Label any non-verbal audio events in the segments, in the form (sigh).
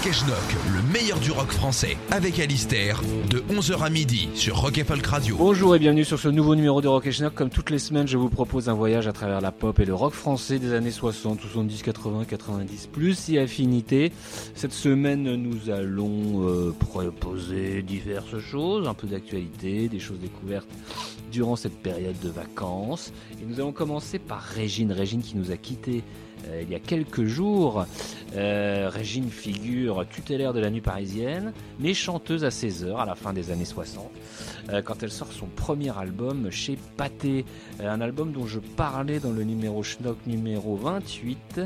Rock et Schnock, le meilleur du rock français, avec Alistair, de 11h à midi sur Rock Folk Radio. Bonjour et bienvenue sur ce nouveau numéro de Rock et Schnock. Comme toutes les semaines, je vous propose un voyage à travers la pop et le rock français des années 60, 70, 80, 90, plus et affinités. Cette semaine, nous allons euh, proposer diverses choses, un peu d'actualité, des choses découvertes durant cette période de vacances. Et nous allons commencer par Régine, Régine qui nous a quittés euh, il y a quelques jours. Euh, Régine figure tutélaire de la nuit parisienne, mais chanteuse à 16 heures à la fin des années 60, euh, quand elle sort son premier album chez euh, un album dont je parlais dans le numéro Schnock numéro 28,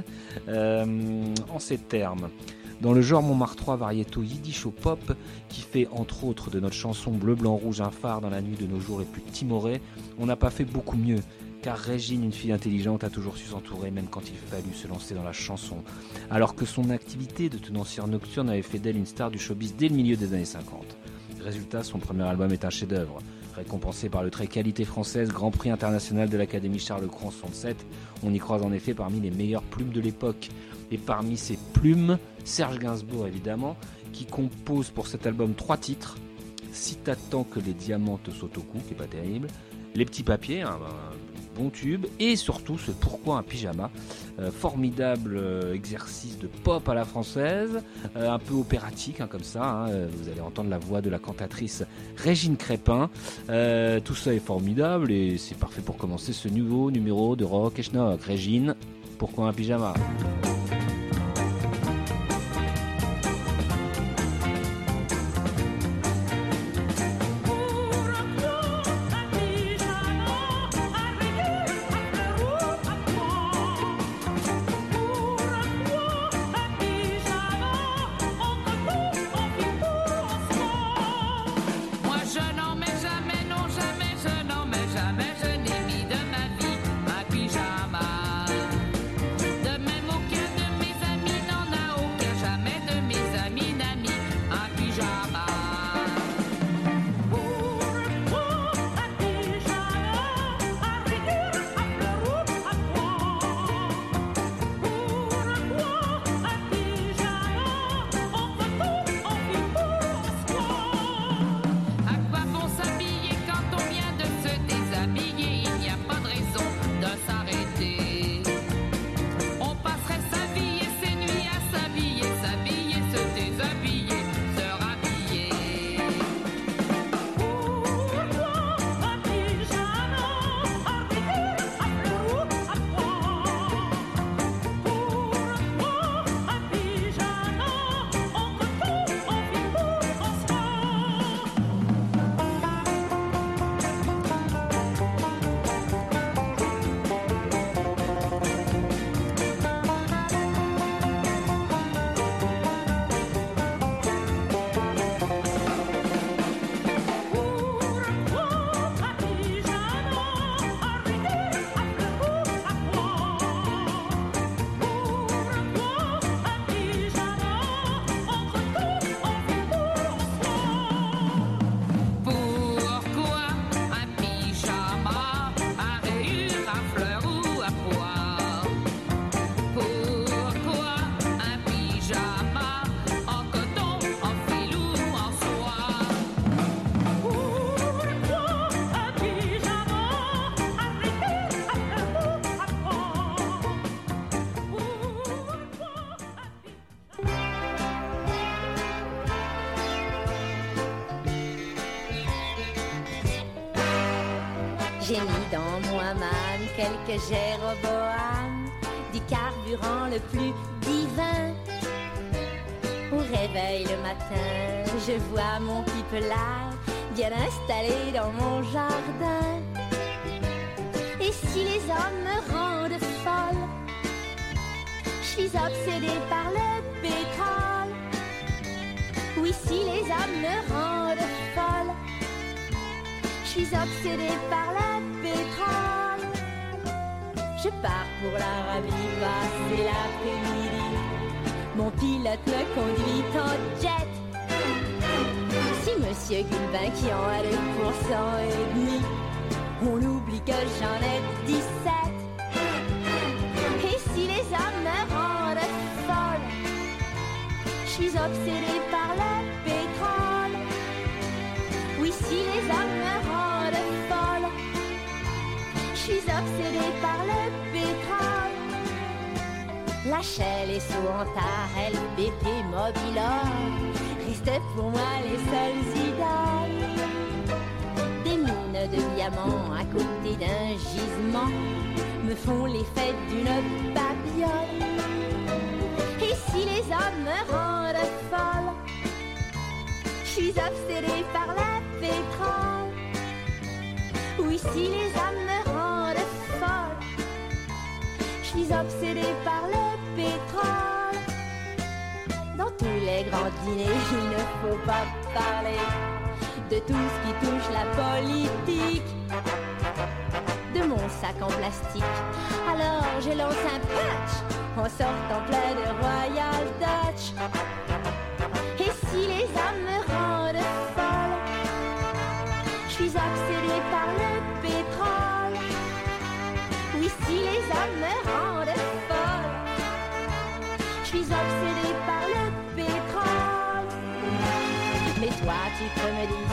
euh, en ces termes. Dans le genre Montmartre 3 variéto yiddish au pop, qui fait entre autres de notre chanson Bleu, Blanc, Rouge un phare dans la nuit de nos jours les plus timorés, on n'a pas fait beaucoup mieux car Régine, une fille intelligente, a toujours su s'entourer, même quand il fallut se lancer dans la chanson. Alors que son activité de tenancière nocturne avait fait d'elle une star du showbiz dès le milieu des années 50. Résultat, son premier album est un chef-d'œuvre. Récompensé par le très qualité française Grand Prix international de l'Académie Charles Cros 67, on y croise en effet parmi les meilleures plumes de l'époque. Et parmi ces plumes, Serge Gainsbourg évidemment, qui compose pour cet album trois titres. Si t'attends que les diamants te sautent au cou, qui est pas terrible. Les petits papiers, un, bon tube. Et surtout ce Pourquoi un pyjama. Euh, formidable euh, exercice de pop à la française, euh, un peu opératique hein, comme ça. hein. Vous allez entendre la voix de la cantatrice Régine Crépin. Tout ça est formidable et c'est parfait pour commencer ce nouveau numéro de Rock et Schnock. Régine, pourquoi un pyjama? Quelques Jéroboam, du carburant le plus divin. Au réveil le matin, je vois mon pipelat bien installé dans mon jardin. Et si les hommes me rendent folle, Je suis obsédée par le pétrole. Oui, si les hommes me rendent folle. Je suis obsédée par le pétrole. Je pars pour l'Arabie, passer l'après-midi. Mon pilote me conduit en jet. Si Monsieur Gulbin qui en a 2% et demi, on oublie que j'en ai 17. Et si les hommes me rendent folle, je suis obsédée par le pétrole. Oui, si les hommes suis obsédée par le pétrole. La Shell et Soanta, LBP, Mobilor restent pour moi les seules idoles. Des mines de diamants à côté d'un gisement me font l'effet d'une babiole. Et si les hommes me rendent folle, je suis obsédée par le pétrole. Oui, si les hommes me je suis obsédée par le pétrole. Dans tous les grands dîners, (laughs) il ne faut pas parler de tout ce qui touche la politique. De mon sac en plastique, alors je lance un patch en sortant plein de Royal Dutch. Et si les hommes me rendent folle, je suis obsédée me rendent folle, je suis obsédée par le pétrole. Mais toi, tu peux me dire,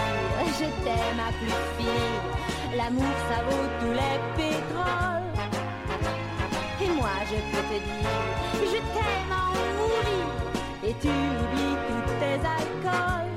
je t'aime à plus finir. L'amour, ça vaut tous les pétroles. Et moi, je peux te dire, je t'aime en mourir. Et tu oublies tous tes alcools.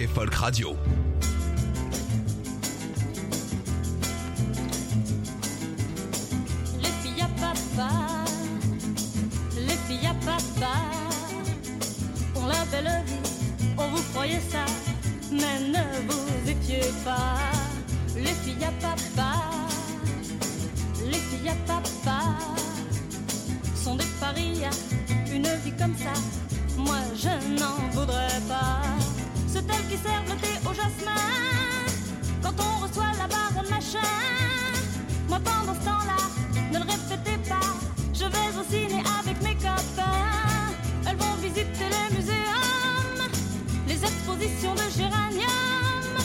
Et Folk Radio. Les filles à papa, les filles à papa, ont la belle vie, on vous croyait ça, mais ne vous étiez pas. Les filles à papa, les filles à papa, sont des parias, une vie comme ça, moi je n'en voudrais pas. C'est elles qui servent le thé au jasmin, quand on reçoit la barre machin. Moi pendant ce temps-là, ne le répétez pas, je vais au ciné avec mes copains. Elles vont visiter les muséums, les expositions de géranium.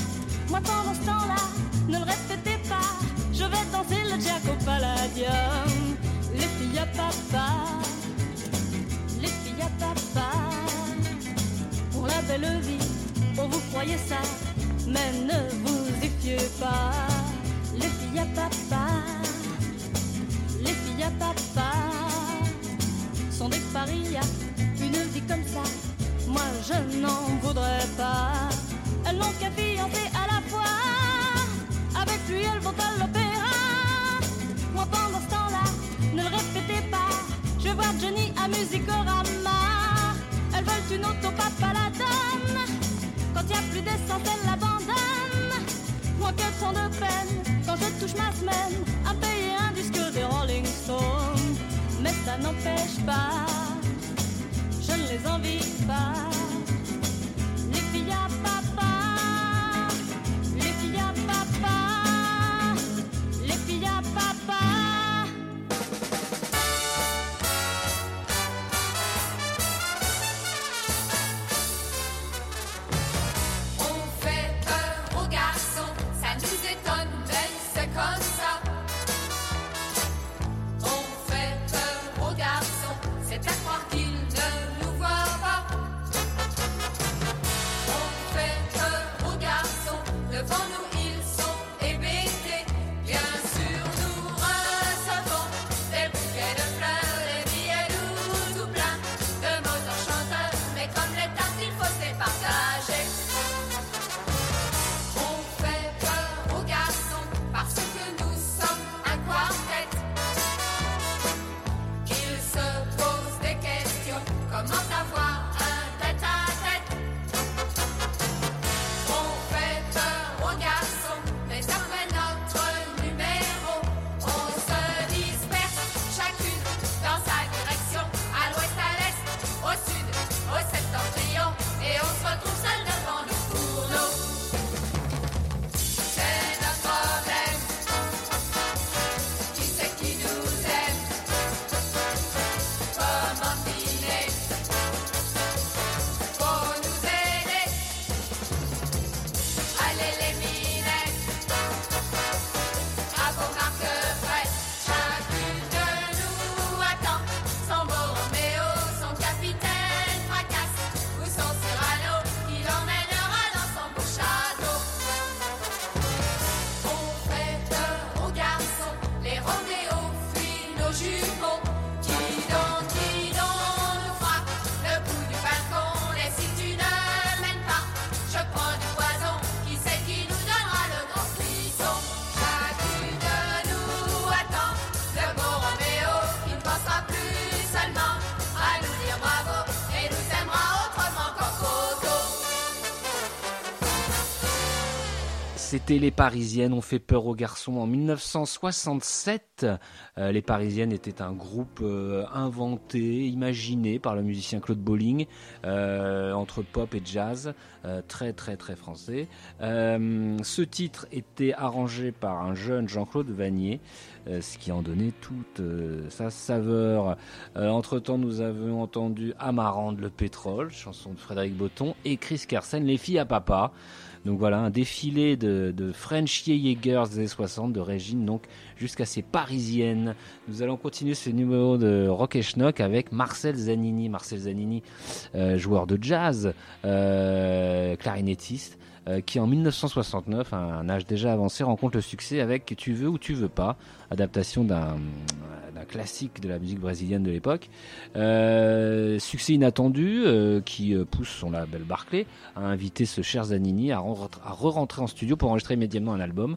Moi pendant ce temps-là, ne le répétez pas, je vais danser le jack palladium. Les filles à papa, les filles à papa, pour la belle vie, on vous croyez ça, mais ne vous y fiez pas. Les filles à papa, les filles à papa sont des parias. Une vie comme ça, moi je n'en voudrais pas. Elles n'ont qu'à à la fois. Avec lui, elles vont à l'opéra. Moi pendant ce temps-là, ne le répétez pas. Je vois Johnny à Musicorama. Elles veulent une auto, papa la donne. Y a plus d'essence, elles l'abandonnent. Moi que tant de peine quand je touche ma semaine à payer un disque des Rolling Stones. Mais ça n'empêche pas, je ne les envie pas. Les filles à papa, les filles à papa, les filles à papa. C'était Les Parisiennes ont fait peur aux garçons en 1967. Euh, les Parisiennes étaient un groupe euh, inventé, imaginé par le musicien Claude Bolling, euh, entre pop et jazz, très très très français. ce titre était arrangé par un jeune Jean-Claude Vanier, ce qui en donnait toute sa saveur. Entre-temps, nous avons entendu Amarande le pétrole, chanson de Frédéric Botton, et Chris Carsen, Les filles à papa. Donc voilà, un défilé de, French Jaegers des années 60, de Régine, donc jusqu'à ces parisiennes. Nous allons continuer ce numéro de Rock et Schnock avec Marcel Zanini. Marcel Zanini, euh, joueur de jazz, euh, clarinettiste. Euh, qui en 1969, à un âge déjà avancé, rencontre le succès avec Tu veux ou tu veux pas, adaptation d'un classique de la musique brésilienne de l'époque. Euh, succès inattendu euh, qui pousse son label Barclay à inviter ce cher Zanini à, re-rentrer en studio pour enregistrer immédiatement un album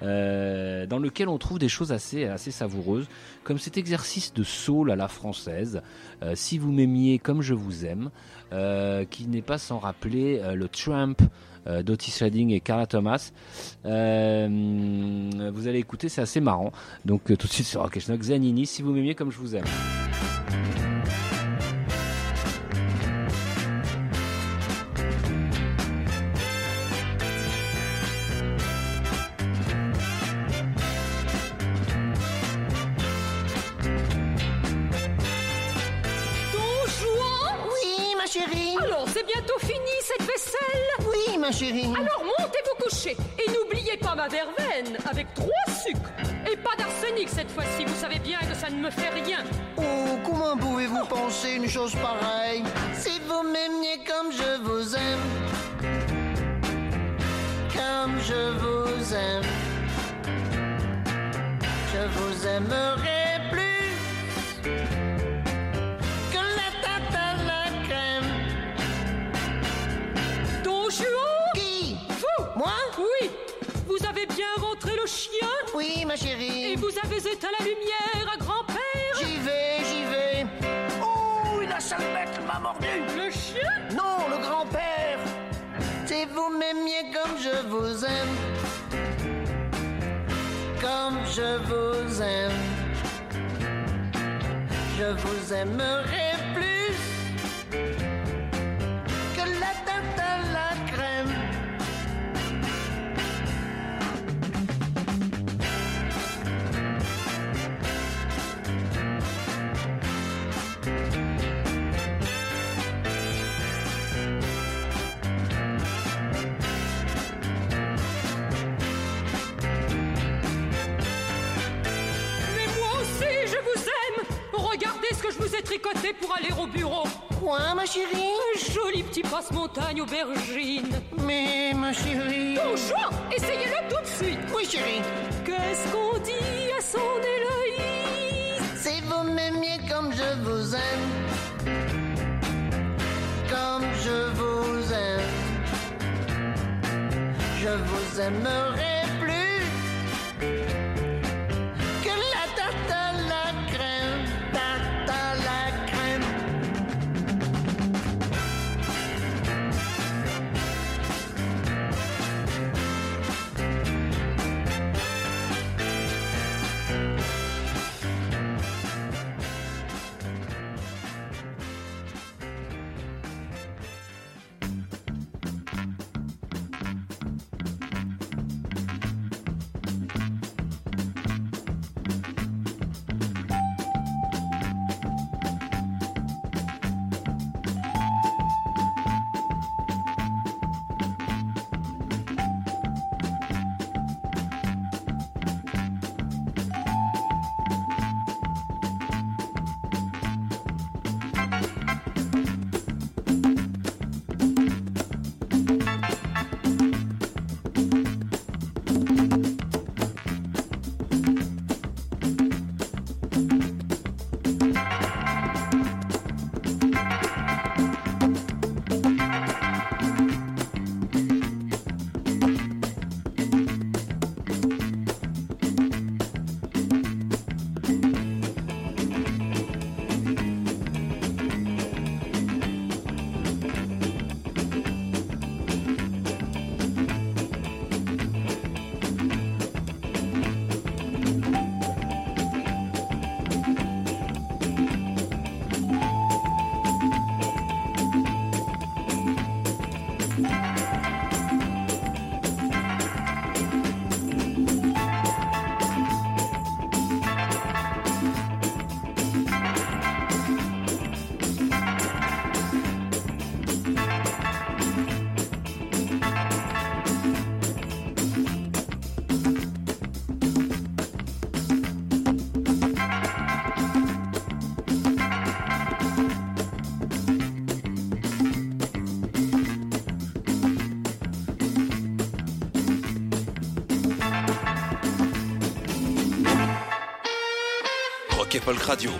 dans lequel on trouve des choses assez, assez savoureuses, comme cet exercice de soul à la française, Si vous m'aimiez comme je vous aime, qui n'est pas sans rappeler le Trump euh, Redding et Carla Thomas. Euh, vous allez écouter, c'est assez marrant. Donc euh, tout de suite sur Rock Zanini, si vous m'aimiez comme je vous aime. Alors montez vous coucher et n'oubliez pas ma verveine avec trois sucres. Et pas d'arsenic cette fois-ci, vous savez bien que ça ne me fait rien. Oh, comment pouvez-vous penser une chose pareille? Si vous m'aimiez comme je vous aime, comme je vous aime, je vous aimerai. Oui, ma chérie. Et vous avez éteint la lumière à grand-père J'y vais, j'y vais. Oh, la sale bête m'a mordu. Le chien Non, le grand-père. Si vous m'aimiez comme je vous aime, comme je vous aime, je vous aimerai tricoté pour aller au bureau. Quoi, ma chérie Un joli petit passe-montagne aubergine. Mais, ma chérie. Bonjour Essayez-le tout de suite. Oui, chérie. Qu'est-ce qu'on dit à son Héloïse Si vous m'aimiez comme je vous aime, comme je vous aime, je vous aimerai Folk Radio.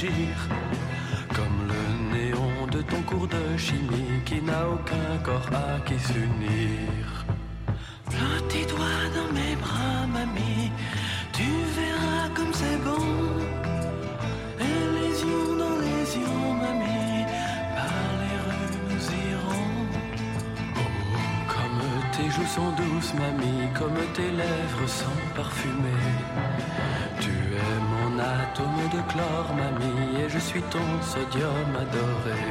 Comme le néon de ton cours de chimie qui n'a aucun corps à qui s'unir. Flottis-toi dans mes bras, mamie, tu verras comme c'est bon. Et les yeux dans les yeux, mamie, par les rues nous irons. Oh, comme tes joues sont douces, mamie, comme tes lèvres sont parfumées. De chlore, mamie, et je suis ton sodium adoré.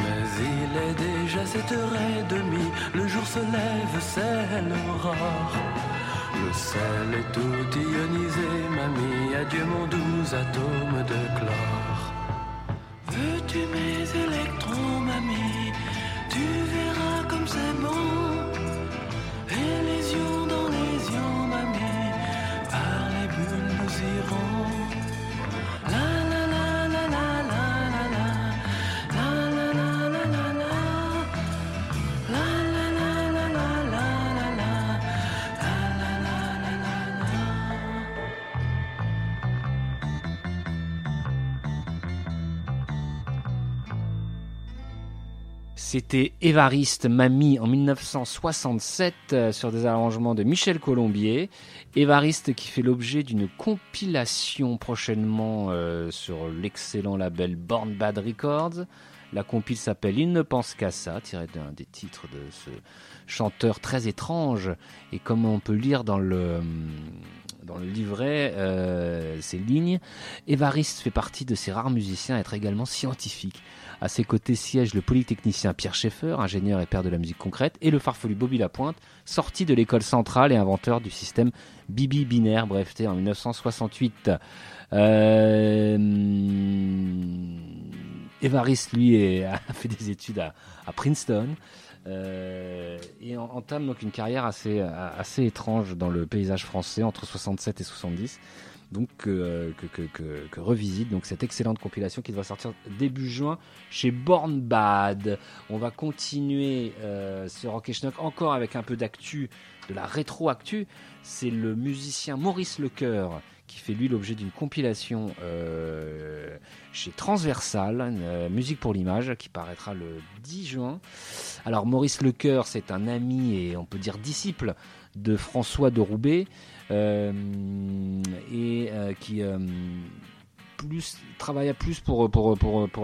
Mais il est déjà sept heures et demie, le jour se lève, c'est l'aurore. Le sel est tout ionisé, mamie, adieu mon doux atome de chlore. Veux-tu mes électrons, mamie? Tu verras comme c'est bon. Et les yeux dans les yeux, mamie, par les bulles nous irons. C'était Évariste Mamie en 1967 euh, sur des arrangements de Michel Colombier. Évariste qui fait l'objet d'une compilation prochainement euh, sur l'excellent label Born Bad Records. La compile s'appelle Il ne pense qu'à ça, tiré d'un des titres de ce chanteur très étrange. Et comme on peut lire dans le, le livret, euh, ces lignes, Évariste fait partie de ces rares musiciens à être également scientifique. À ses côtés siège le polytechnicien Pierre Schaeffer, ingénieur et père de la musique concrète, et le farfelu Bobby Lapointe, sorti de l'école centrale et inventeur du système Bibi binaire, breveté en 1968. Euh, Évariste, lui, (laughs) a fait des études à, Princeton. euh, et en- entame donc une carrière assez, assez étrange dans le paysage français entre 67 et 70 donc euh, que, revisite donc cette excellente compilation qui va sortir début juin chez Born Bad. On va continuer euh, ce Rock et Schnock encore avec un peu d'actu, de la rétro-actu. C'est le musicien Maurice Lecoeur qui fait lui l'objet d'une compilation euh, chez Transversal, musique pour l'image, qui paraîtra le 10 juin. Alors Maurice Lecoeur, c'est un ami et on peut dire disciple de François de Roubaix euh, et euh, qui euh, plus travailla plus pour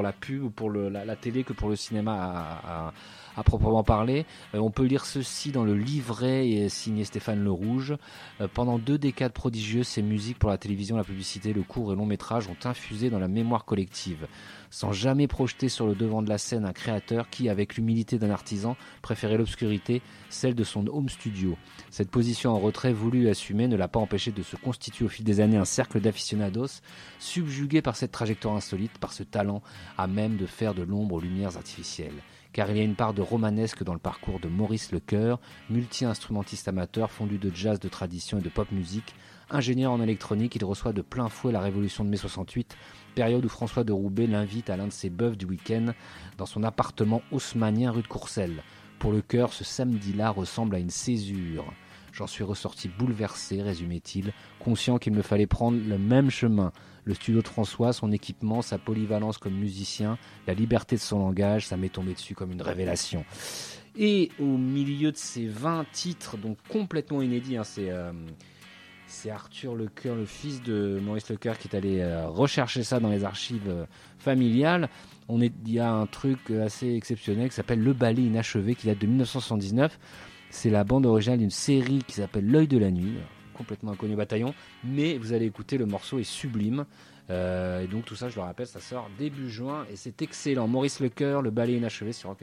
la pub ou pour la, télé que pour le cinéma à proprement parler. Euh, on peut lire ceci dans le livret et signé Stéphane Le Rouge. Euh, pendant deux décades prodigieuses, ces musiques pour la télévision, la publicité, le court et long métrage ont infusé dans la mémoire collective, sans jamais projeter sur le devant de la scène un créateur qui, avec l'humilité d'un artisan, préférait l'obscurité, celle de son home studio. Cette position en retrait voulue et assumée ne l'a pas empêché de se constituer au fil des années un cercle d'aficionados, subjugué par cette trajectoire insolite, par ce talent à même de faire de l'ombre aux lumières artificielles. Car il y a une part de romanesque dans le parcours de Maurice Lecoeur, multi-instrumentiste amateur fondu de jazz, de tradition et de pop musique. Ingénieur en électronique, il reçoit de plein fouet la révolution de mai 68, période où François de Roubaix l'invite à l'un de ses bœufs du week-end dans son appartement haussmanien rue de Courcelles. Pour le cœur, ce samedi-là ressemble à une césure. J'en suis ressorti bouleversé, résumait-il, conscient qu'il me fallait prendre le même chemin. Le studio de François, son équipement, sa polyvalence comme musicien, la liberté de son langage, ça m'est tombé dessus comme une révélation. Et au milieu de ces 20 titres, donc complètement inédits, hein, c'est euh, c'est Arthur Lecoeur, le fils de Maurice Lecoeur, qui est allé euh, rechercher ça dans les archives euh, familiales. On il y a un truc assez exceptionnel qui s'appelle Le Ballet Inachevé, qui date de 1979. C'est la bande originale d'une série qui s'appelle L'œil de la nuit, complètement inconnu bataillon, mais vous allez écouter, le morceau est sublime. Euh, et donc tout ça, je le rappelle, ça sort début juin et c'est excellent. Maurice Lecoeur, Le Ballet Inachevé sur Rock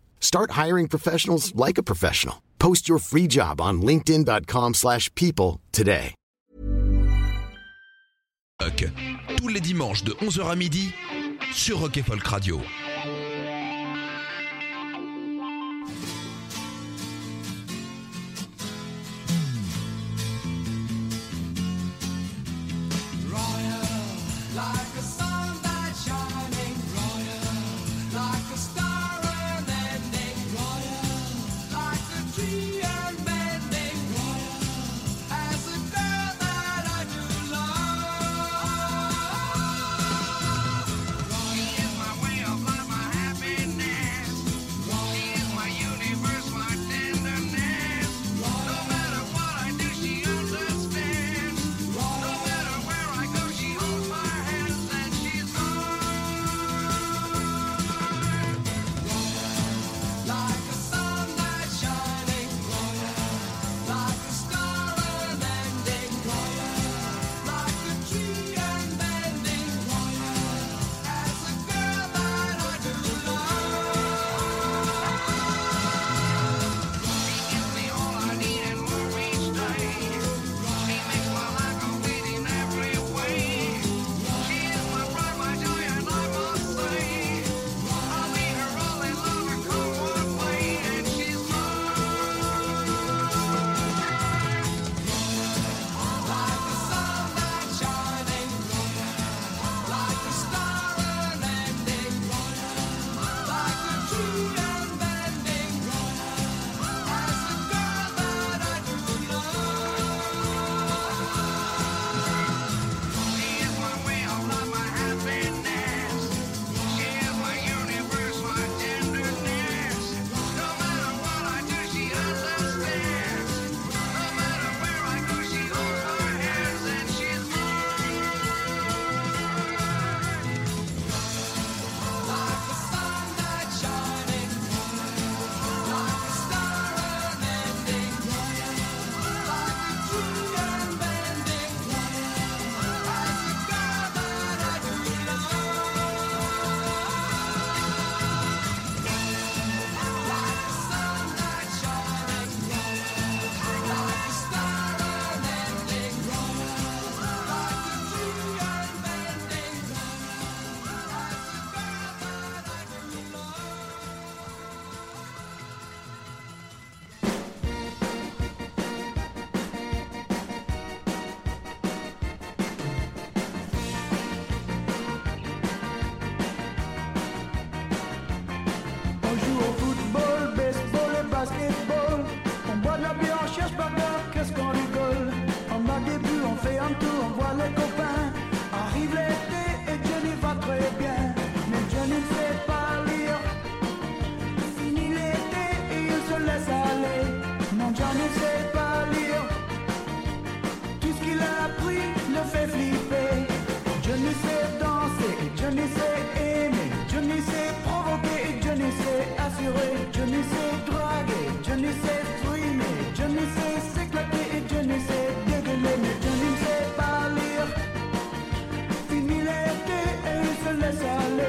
Start hiring professionals like a professional. Post your free job on LinkedIn.com/people today. Tous les dimanches de 11h à midi sur Rock Folk Radio. Je ne sais draguer, Dieu ne sais frimer, Dieu ne sais s'éclater et Dieu ne sais dégueuler, mais Dieu ne sait pas lire. Fini se laisse aller.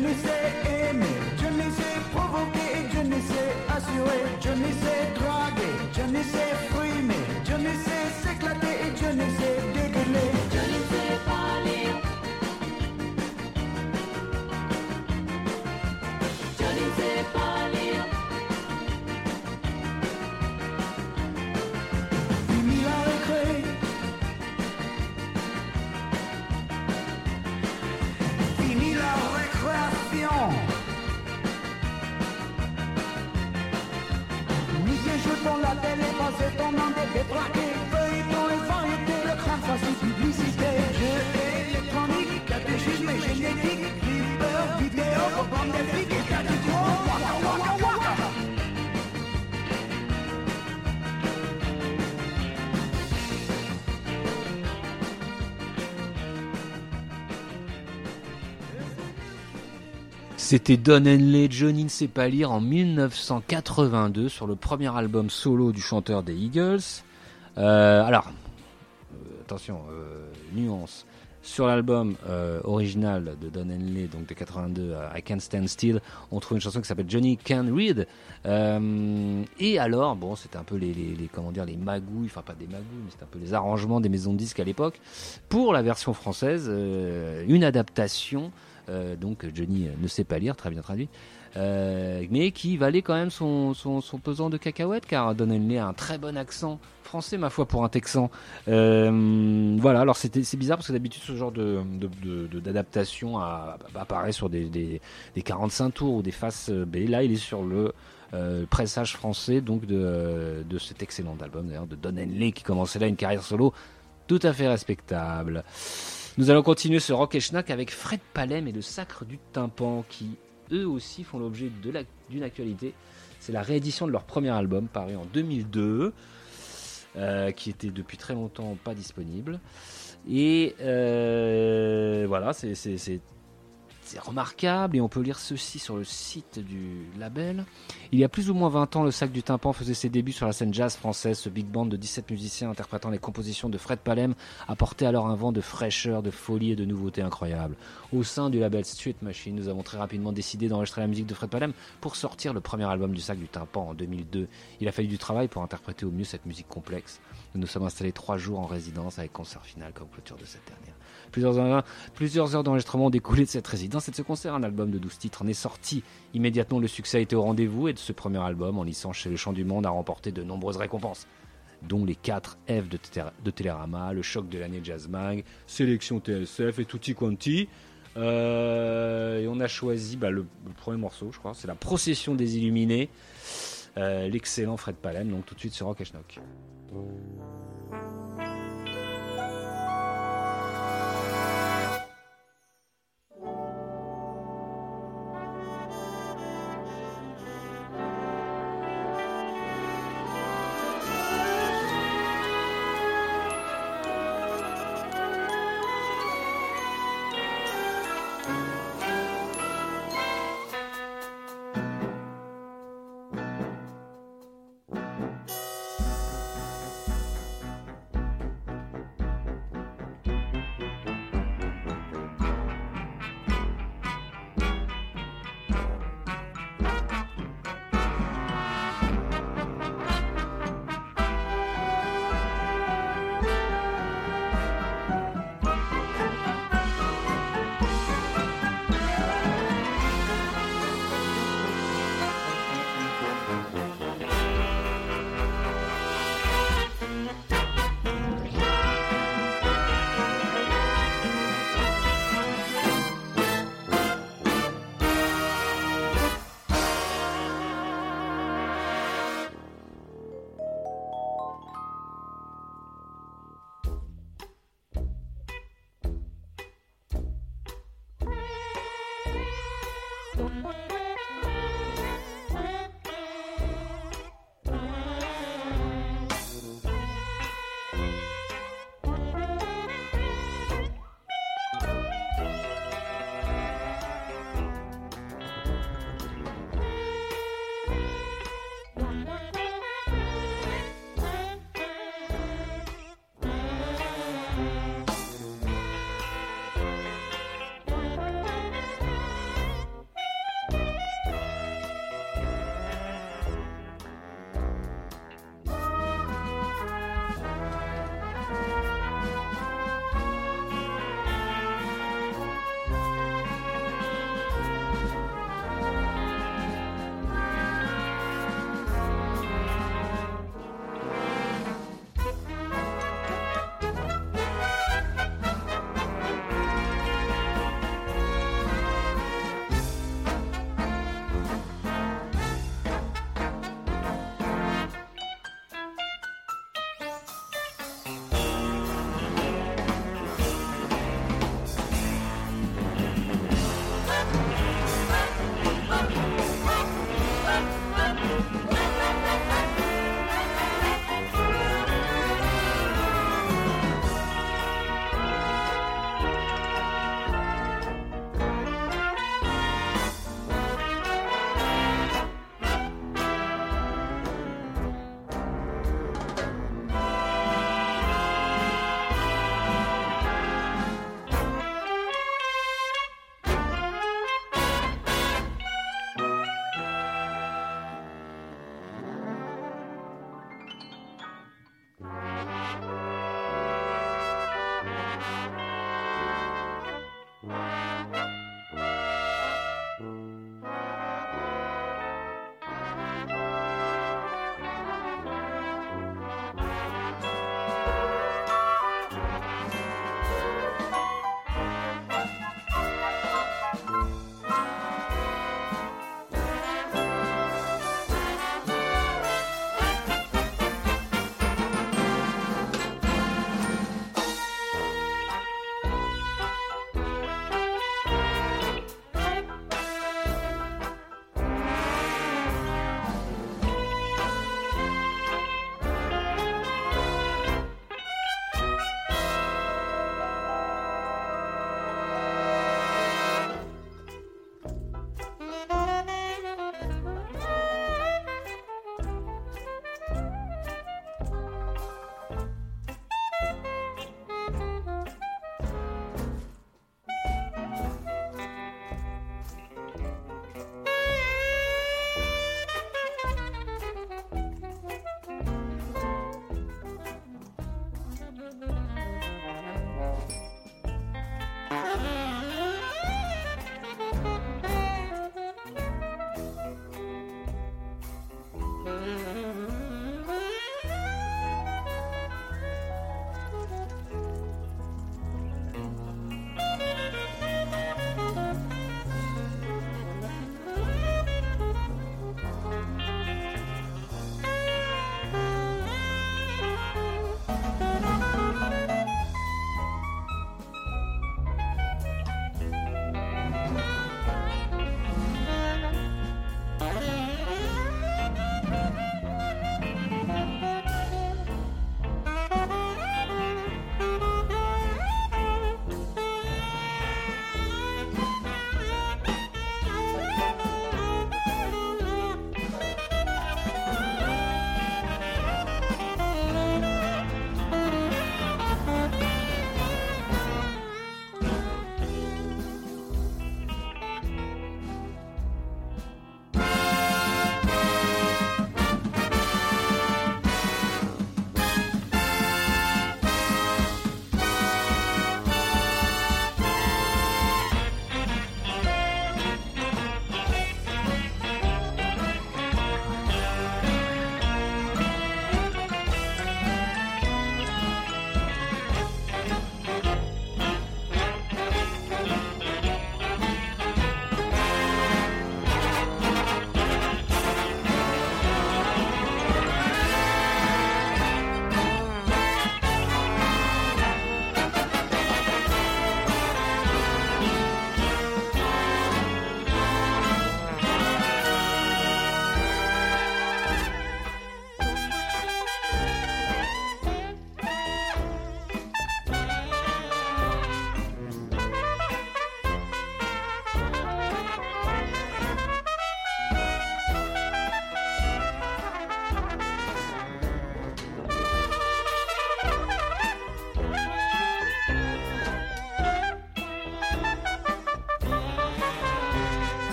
Johnny sait aimer. Johnny sait provoquer et Johnny sait assurer. Johnny sait draguer, Johnny sait frimer. Johnny sait s'éclater C'était Don Henley, Johnny ne sait pas lire en 1982 sur le premier album solo du chanteur des Eagles. Euh, alors, euh, attention, euh, nuance. Sur l'album original de Don Henley, donc de 82, euh, I Can't Stand Still, on trouve une chanson qui s'appelle Johnny Can Read. Et alors, bon, c'était un peu les, les, les- comment dire, les magouilles, enfin pas des magouilles, mais c'était un peu les arrangements des maisons de disques à l'époque. Pour la version française, une adaptation euh, donc Johnny euh, ne sait pas lire, très bien traduit, euh, mais qui valait quand même son, pesant de cacahuètes, car Don Henley a un très bon accent français, ma foi, pour un Texan. Voilà, alors c'est bizarre parce que d'habitude ce genre de de- de- de- d'adaptation a- apparaît sur des, des, des 45 tours ou des faces B. Là, il est sur le pressage français donc de, de cet excellent album d'ailleurs de Don Henley qui commençait là une carrière solo tout à fait respectable. Nous allons continuer ce rock et schnack avec Fred Palem et le Sacre du Tympan qui eux aussi font l'objet d'une actualité. C'est la réédition de leur premier album paru en 2002 euh, qui était depuis très longtemps pas disponible. Et euh, voilà, c'est- c'est remarquable et on peut lire ceci sur le site du label. Il y a plus ou moins 20 ans, le Sac du Tympan faisait ses débuts sur la scène jazz française. Ce big band de 17 musiciens interprétant les compositions de Fred Palem apportait alors un vent de fraîcheur, de folie et de nouveautés incroyables. Au sein du label Street Machine, nous avons très rapidement décidé d'enregistrer la musique de Fred Palem pour sortir le premier album du Sac du Tympan en 2002. Il a fallu du travail pour interpréter au mieux cette musique complexe. Nous nous sommes installés trois jours en résidence avec concert final comme clôture de cette dernière. Plusieurs heures, d'enregistrement ont découlé de cette résidence et de ce concert. Un album de 12 titres en est sorti. Immédiatement, le succès a été au rendez-vous et de ce premier album, en licence chez Le Chant du Monde, a remporté de nombreuses récompenses, dont les 4 F de, de Télérama, le choc de l'année Jazz Mag, sélection TSF et tutti quanti. Euh, et on a choisi bah, le, premier morceau, je crois, c'est La Procession des Illuminés, euh, l'excellent Fred Palem, donc tout de suite sur Rock et Schnock.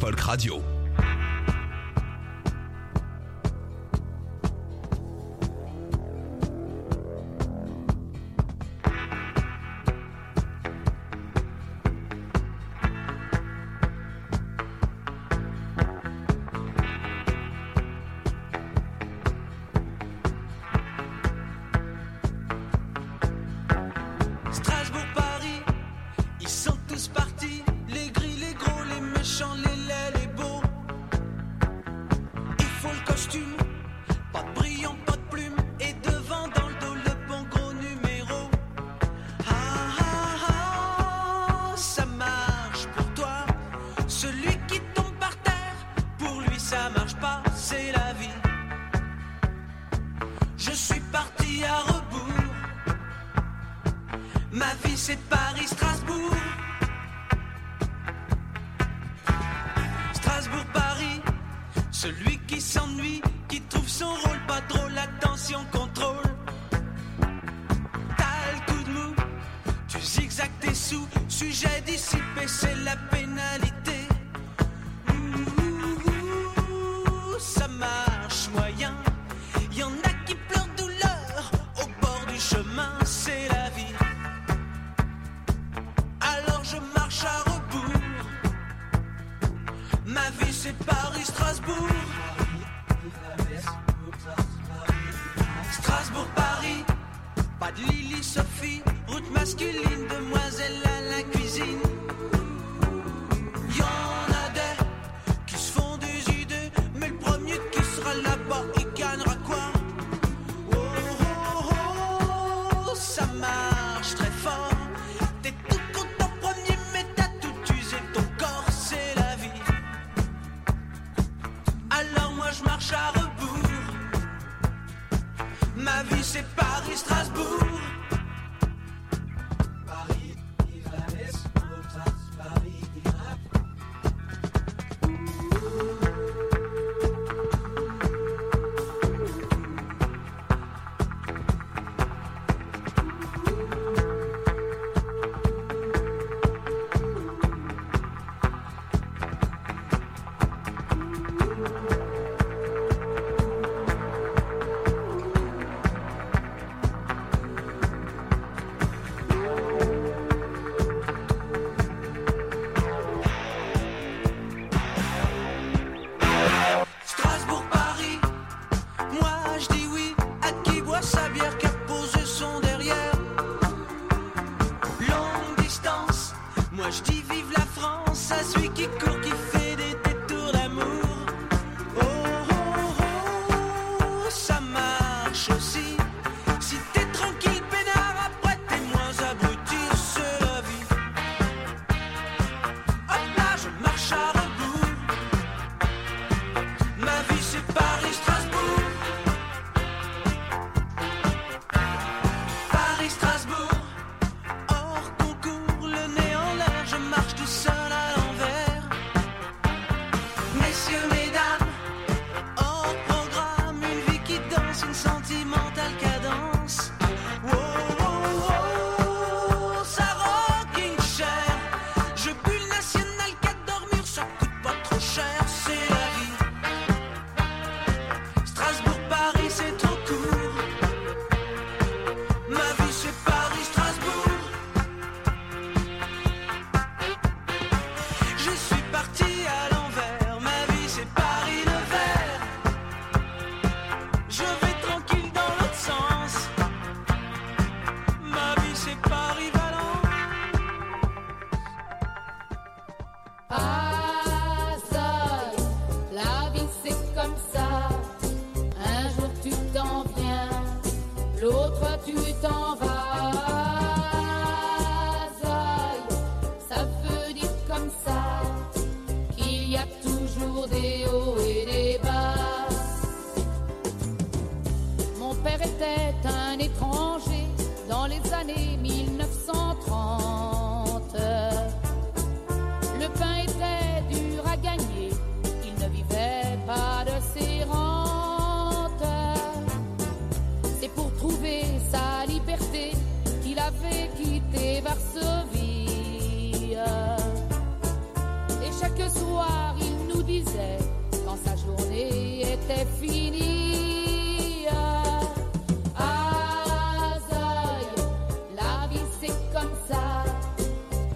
Folk Radio. Y en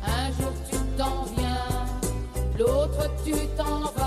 Un jour tu t'en viens, l'autre tu t'en vas.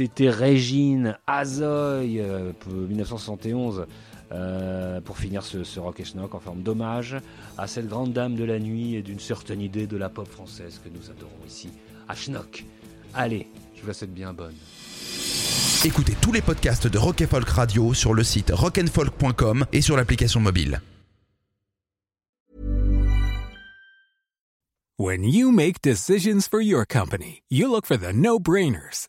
C'était Régine Azoy euh, pour 1971 euh, pour finir ce, ce rock et schnock en forme d'hommage à cette grande dame de la nuit et d'une certaine idée de la pop française que nous adorons ici à Schnock. Allez, je vous la souhaite bien bonne. Écoutez tous les podcasts de Rock and Folk Radio sur le site rockandfolk.com et sur l'application mobile. When you make decisions for your company, you look for the no brainers.